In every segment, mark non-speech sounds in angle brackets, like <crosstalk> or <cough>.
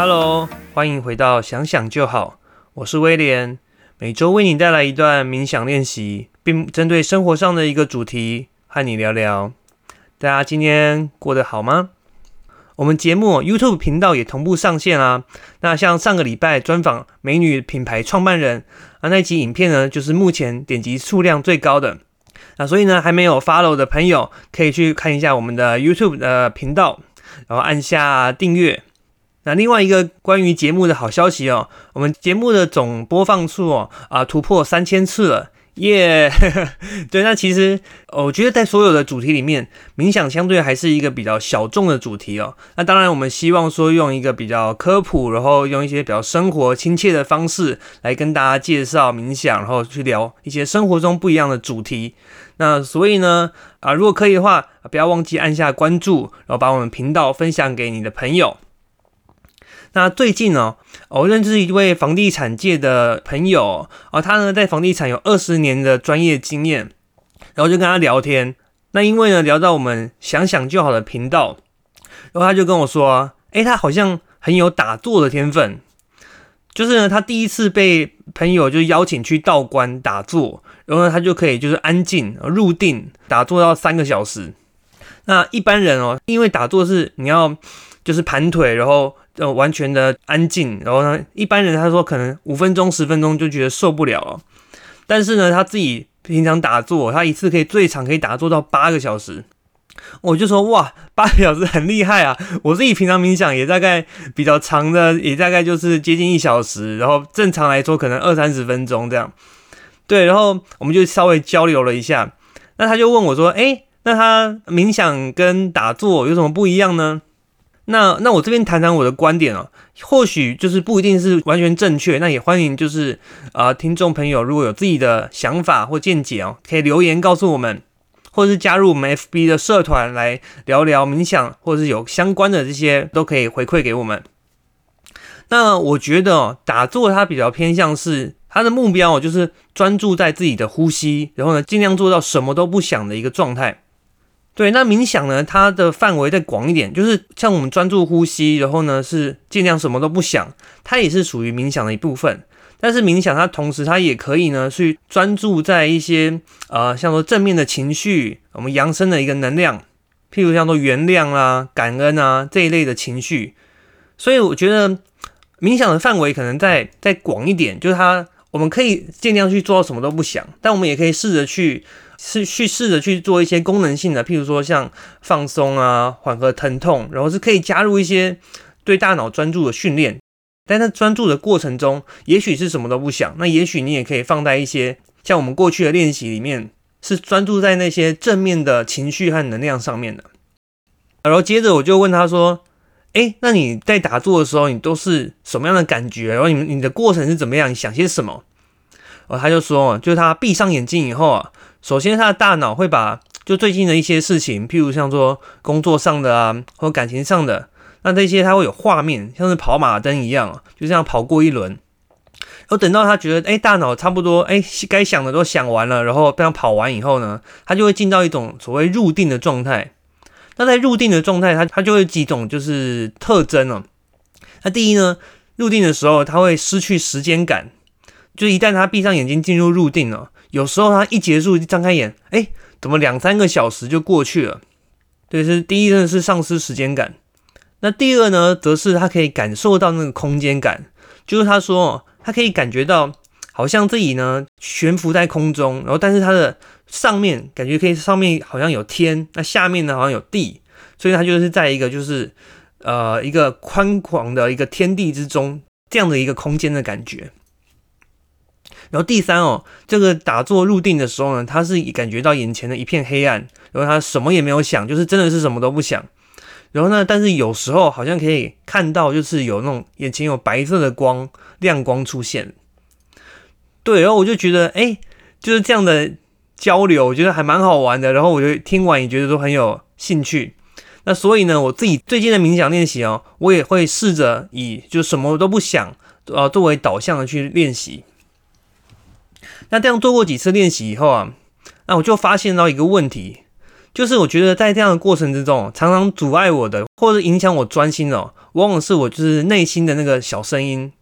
Hello，欢迎回到想想就好，我是威廉，每周为你带来一段冥想练习，并针对生活上的一个主题和你聊聊。大家今天过得好吗？我们节目 YouTube 频道也同步上线啊。那像上个礼拜专访美女品牌创办人啊，那集影片呢，就是目前点击数量最高的。那所以呢，还没有 follow 的朋友可以去看一下我们的 YouTube 的频道，然后按下订阅。那另外一个关于节目的好消息哦，我们节目的总播放数哦啊突破三千次了。耶，<laughs> 对，那其实我觉得在所有的主题里面，冥想相对还是一个比较小众的主题哦。那当然，我们希望说用一个比较科普，然后用一些比较生活亲切的方式来跟大家介绍冥想，然后去聊一些生活中不一样的主题。那所以呢，啊，如果可以的话，不要忘记按下关注，然后把我们频道分享给你的朋友。那最近呢，我认识一位房地产界的朋友啊，他呢在房地产有二十年的专业经验，然后就跟他聊天。那因为呢聊到我们想想就好的频道，然后他就跟我说，哎，他好像很有打坐的天分，就是呢他第一次被朋友就邀请去道观打坐，然后呢他就可以就是安静入定打坐到三个小时。那一般人哦，因为打坐是你要就是盘腿，然后。呃，完全的安静，然后呢，一般人他说可能五分钟、十分钟就觉得受不了了，但是呢，他自己平常打坐，他一次可以最长可以打坐到八个小时，我就说哇，八个小时很厉害啊！我自己平常冥想也大概比较长的，也大概就是接近一小时，然后正常来说可能二三十分钟这样。对，然后我们就稍微交流了一下，那他就问我说，哎，那他冥想跟打坐有什么不一样呢？那那我这边谈谈我的观点哦，或许就是不一定是完全正确，那也欢迎就是啊听众朋友如果有自己的想法或见解哦，可以留言告诉我们，或者是加入我们 FB 的社团来聊聊冥想，或者是有相关的这些都可以回馈给我们。那我觉得哦，打坐它比较偏向是它的目标哦，就是专注在自己的呼吸，然后呢尽量做到什么都不想的一个状态。对，那冥想呢？它的范围再广一点，就是像我们专注呼吸，然后呢是尽量什么都不想，它也是属于冥想的一部分。但是冥想它同时它也可以呢去专注在一些呃像说正面的情绪，我们扬升的一个能量，譬如像说原谅啊、感恩啊这一类的情绪。所以我觉得冥想的范围可能再再广一点，就是它我们可以尽量去做到什么都不想，但我们也可以试着去。是去试着去做一些功能性的，譬如说像放松啊、缓和疼痛，然后是可以加入一些对大脑专注的训练。但在专注的过程中，也许是什么都不想，那也许你也可以放在一些像我们过去的练习里面，是专注在那些正面的情绪和能量上面的。然后接着我就问他说：“诶，那你在打坐的时候，你都是什么样的感觉？然后你你的过程是怎么样？你想些什么？”然后他就说：“就是他闭上眼睛以后啊。”首先，他的大脑会把就最近的一些事情，譬如像说工作上的啊，或感情上的，那这些他会有画面，像是跑马灯一样，就这样跑过一轮。然后等到他觉得，哎，大脑差不多，哎，该想的都想完了，然后这样跑完以后呢，他就会进到一种所谓入定的状态。那在入定的状态，他他就会几种就是特征哦。那第一呢，入定的时候，他会失去时间感，就一旦他闭上眼睛进入入定了。有时候他一结束，一张开眼，哎，怎么两三个小时就过去了？对，是第一呢是丧失时间感。那第二呢，则是他可以感受到那个空间感，就是他说他可以感觉到好像自己呢悬浮在空中，然后但是他的上面感觉可以上面好像有天，那下面呢好像有地，所以他就是在一个就是呃一个宽广的一个天地之中这样的一个空间的感觉。然后第三哦，这个打坐入定的时候呢，他是感觉到眼前的一片黑暗，然后他什么也没有想，就是真的是什么都不想。然后呢，但是有时候好像可以看到，就是有那种眼前有白色的光亮光出现。对，然后我就觉得，哎，就是这样的交流，我觉得还蛮好玩的。然后我就听完也觉得都很有兴趣。那所以呢，我自己最近的冥想练习哦，我也会试着以就什么都不想呃作为导向的去练习。那这样做过几次练习以后啊，那我就发现到一个问题，就是我觉得在这样的过程之中，常常阻碍我的，或者影响我专心的，往往是我就是内心的那个小声音。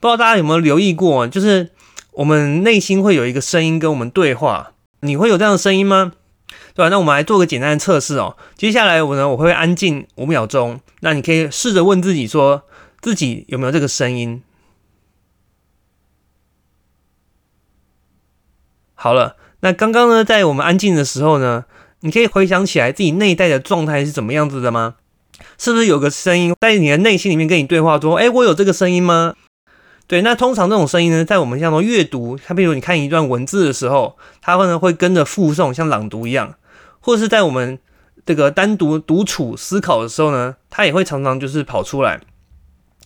不知道大家有没有留意过，就是我们内心会有一个声音跟我们对话，你会有这样的声音吗？对吧？那我们来做个简单的测试哦。接下来我呢，我会安静五秒钟，那你可以试着问自己，说自己有没有这个声音。好了，那刚刚呢，在我们安静的时候呢，你可以回想起来自己内在的状态是怎么样子的吗？是不是有个声音在你的内心里面跟你对话，说：“哎，我有这个声音吗？”对，那通常这种声音呢，在我们像说阅读，它比如你看一段文字的时候，它会呢会跟着附送，像朗读一样，或者是在我们这个单独独处思考的时候呢，它也会常常就是跑出来。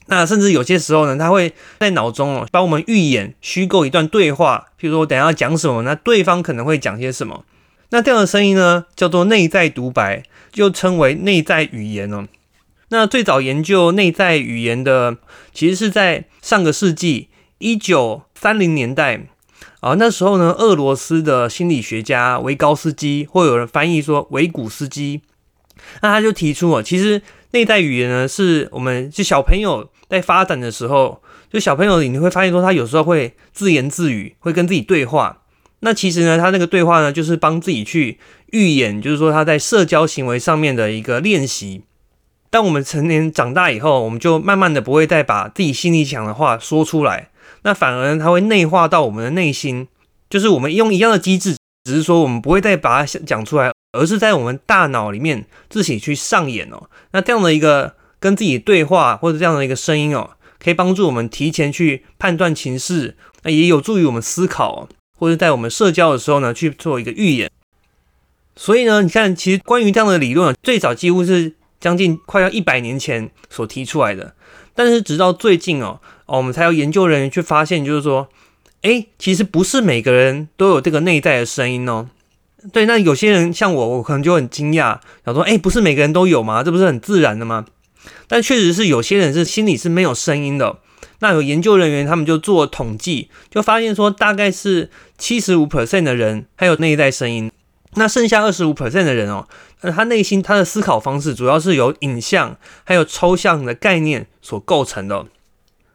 那甚至有些时候呢，他会在脑中哦，帮我们预演、虚构一段对话。譬如说，我等下要讲什么，那对方可能会讲些什么。那这样的声音呢，叫做内在独白，又称为内在语言哦。那最早研究内在语言的，其实是在上个世纪一九三零年代啊。那时候呢，俄罗斯的心理学家维高斯基，或有人翻译说维古斯基，那他就提出哦，其实内在语言呢，是我们就小朋友。在发展的时候，就小朋友你会发现说，他有时候会自言自语，会跟自己对话。那其实呢，他那个对话呢，就是帮自己去预演，就是说他在社交行为上面的一个练习。当我们成年长大以后，我们就慢慢的不会再把自己心里想的话说出来，那反而他会内化到我们的内心，就是我们用一样的机制，只是说我们不会再把它讲出来，而是在我们大脑里面自己去上演哦。那这样的一个。跟自己对话或者这样的一个声音哦，可以帮助我们提前去判断情势，那也有助于我们思考，或者在我们社交的时候呢去做一个预演。所以呢，你看，其实关于这样的理论，最早几乎是将近快要一百年前所提出来的，但是直到最近哦，哦，我们才有研究人员去发现，就是说，哎，其实不是每个人都有这个内在的声音哦。对，那有些人像我，我可能就很惊讶，想说，哎，不是每个人都有吗？这不是很自然的吗？但确实是有些人是心里是没有声音的。那有研究人员他们就做统计，就发现说大概是七十五 percent 的人还有内在声音，那剩下二十五 percent 的人哦，呃，他内心他的思考方式主要是由影像还有抽象的概念所构成的。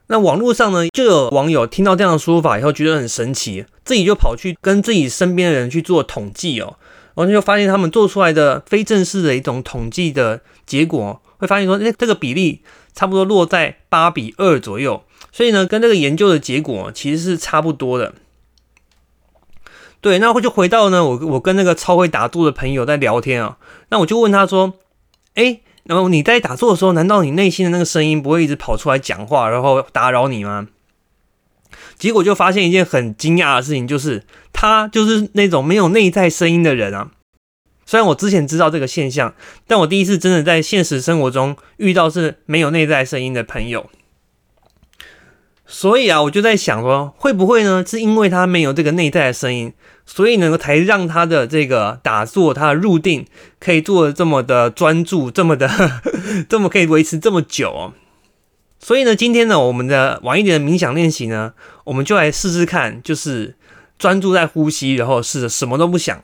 那网络上呢，就有网友听到这样的说法以后觉得很神奇，自己就跑去跟自己身边的人去做统计哦，然后就发现他们做出来的非正式的一种统计的结果。会发现说，哎，这个比例差不多落在八比二左右，所以呢，跟这个研究的结果其实是差不多的。对，那我就回到呢，我我跟那个超会打坐的朋友在聊天啊，那我就问他说，哎，然后你在打坐的时候，难道你内心的那个声音不会一直跑出来讲话，然后打扰你吗？结果就发现一件很惊讶的事情，就是他就是那种没有内在声音的人啊。虽然我之前知道这个现象，但我第一次真的在现实生活中遇到是没有内在声音的朋友。所以啊，我就在想说，会不会呢？是因为他没有这个内在的声音，所以能够才让他的这个打坐，他的入定可以做的这么的专注，这么的 <laughs> 这么可以维持这么久哦。所以呢，今天呢，我们的晚一点的冥想练习呢，我们就来试试看，就是专注在呼吸，然后试着什么都不想，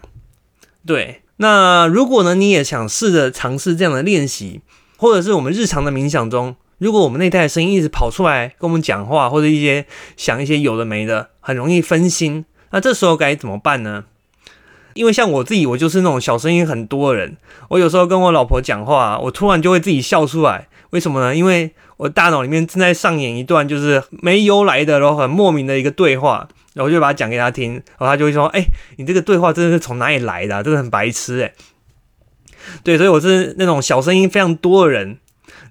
对。那如果呢，你也想试着尝试这样的练习，或者是我们日常的冥想中，如果我们内在的声音一直跑出来跟我们讲话，或者一些想一些有的没的，很容易分心。那这时候该怎么办呢？因为像我自己，我就是那种小声音很多的人。我有时候跟我老婆讲话，我突然就会自己笑出来。为什么呢？因为我大脑里面正在上演一段就是没由来的，然后很莫名的一个对话。然后就把它讲给他听，然后他就会说：“哎，你这个对话真的是从哪里来的？真的很白痴哎。”对，所以我是那种小声音非常多的人。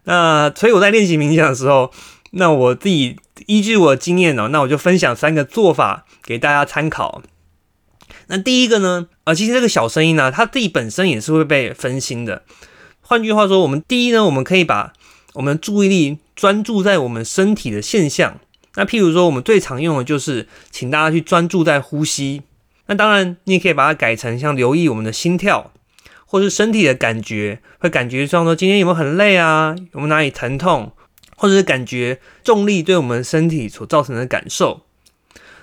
那所以我在练习冥想的时候，那我自己依据我的经验呢，那我就分享三个做法给大家参考。那第一个呢，呃，其实这个小声音呢，它自己本身也是会被分心的。换句话说，我们第一呢，我们可以把我们注意力专注在我们身体的现象。那譬如说，我们最常用的就是，请大家去专注在呼吸。那当然，你也可以把它改成像留意我们的心跳，或是身体的感觉，会感觉像说今天有没有很累啊，有没有哪里疼痛，或者是感觉重力对我们身体所造成的感受。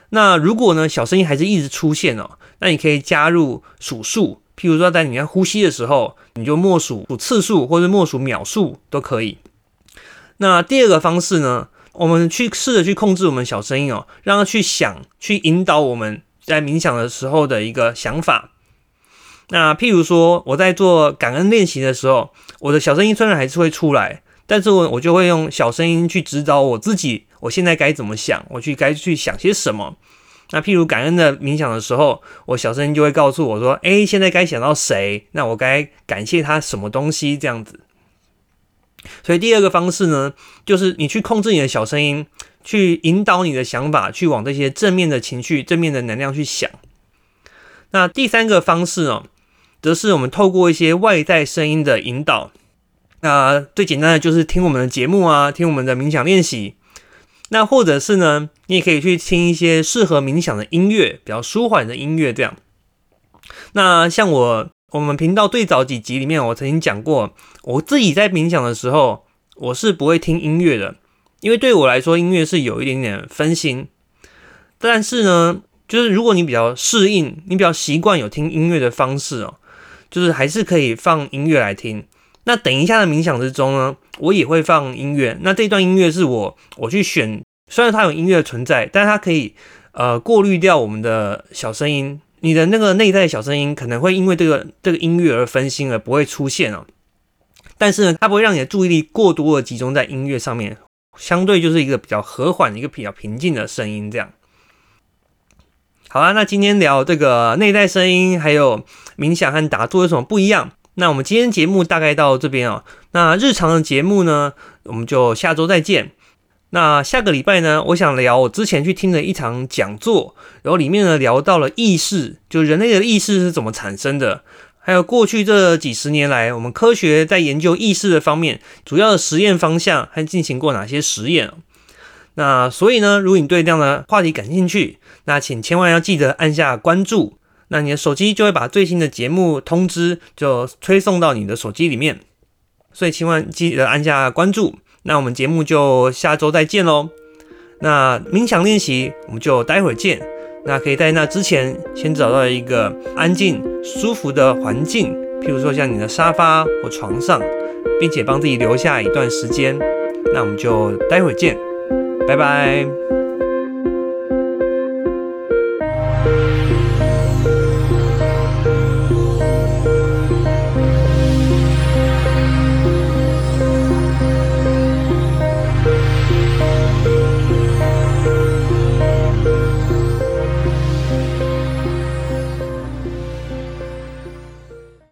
那如果呢，小声音还是一直出现哦，那你可以加入数数，譬如说在你在呼吸的时候，你就默数次数或者默数秒数都可以。那第二个方式呢，我们去试着去控制我们小声音哦，让它去想，去引导我们在冥想的时候的一个想法。那譬如说我在做感恩练习的时候，我的小声音虽然还是会出来，但是我我就会用小声音去指导我自己，我现在该怎么想，我去该去想些什么。那譬如感恩的冥想的时候，我小声音就会告诉我说：“哎，现在该想到谁？那我该感谢他什么东西？”这样子。所以第二个方式呢，就是你去控制你的小声音，去引导你的想法，去往这些正面的情绪、正面的能量去想。那第三个方式呢，则是我们透过一些外在声音的引导。那最简单的就是听我们的节目啊，听我们的冥想练习。那或者是呢，你也可以去听一些适合冥想的音乐，比较舒缓的音乐这样。那像我。我们频道最早几集里面，我曾经讲过，我自己在冥想的时候，我是不会听音乐的，因为对我来说，音乐是有一点点分心。但是呢，就是如果你比较适应，你比较习惯有听音乐的方式哦，就是还是可以放音乐来听。那等一下的冥想之中呢，我也会放音乐。那这段音乐是我我去选，虽然它有音乐存在，但它可以呃过滤掉我们的小声音。你的那个内在小声音可能会因为这个这个音乐而分心而不会出现哦。但是呢，它不会让你的注意力过多的集中在音乐上面，相对就是一个比较和缓、一个比较平静的声音。这样，好啦，那今天聊这个内在声音，还有冥想和打坐有什么不一样？那我们今天节目大概到这边哦。那日常的节目呢，我们就下周再见。那下个礼拜呢，我想聊我之前去听的一场讲座，然后里面呢聊到了意识，就人类的意识是怎么产生的，还有过去这几十年来，我们科学在研究意识的方面，主要的实验方向还进行过哪些实验？那所以呢，如果你对这样的话题感兴趣，那请千万要记得按下关注，那你的手机就会把最新的节目通知就推送到你的手机里面，所以千万记得按下关注。那我们节目就下周再见喽。那冥想练习我们就待会儿见。那可以在那之前先找到一个安静舒服的环境，譬如说像你的沙发或床上，并且帮自己留下一段时间。那我们就待会儿见，拜拜。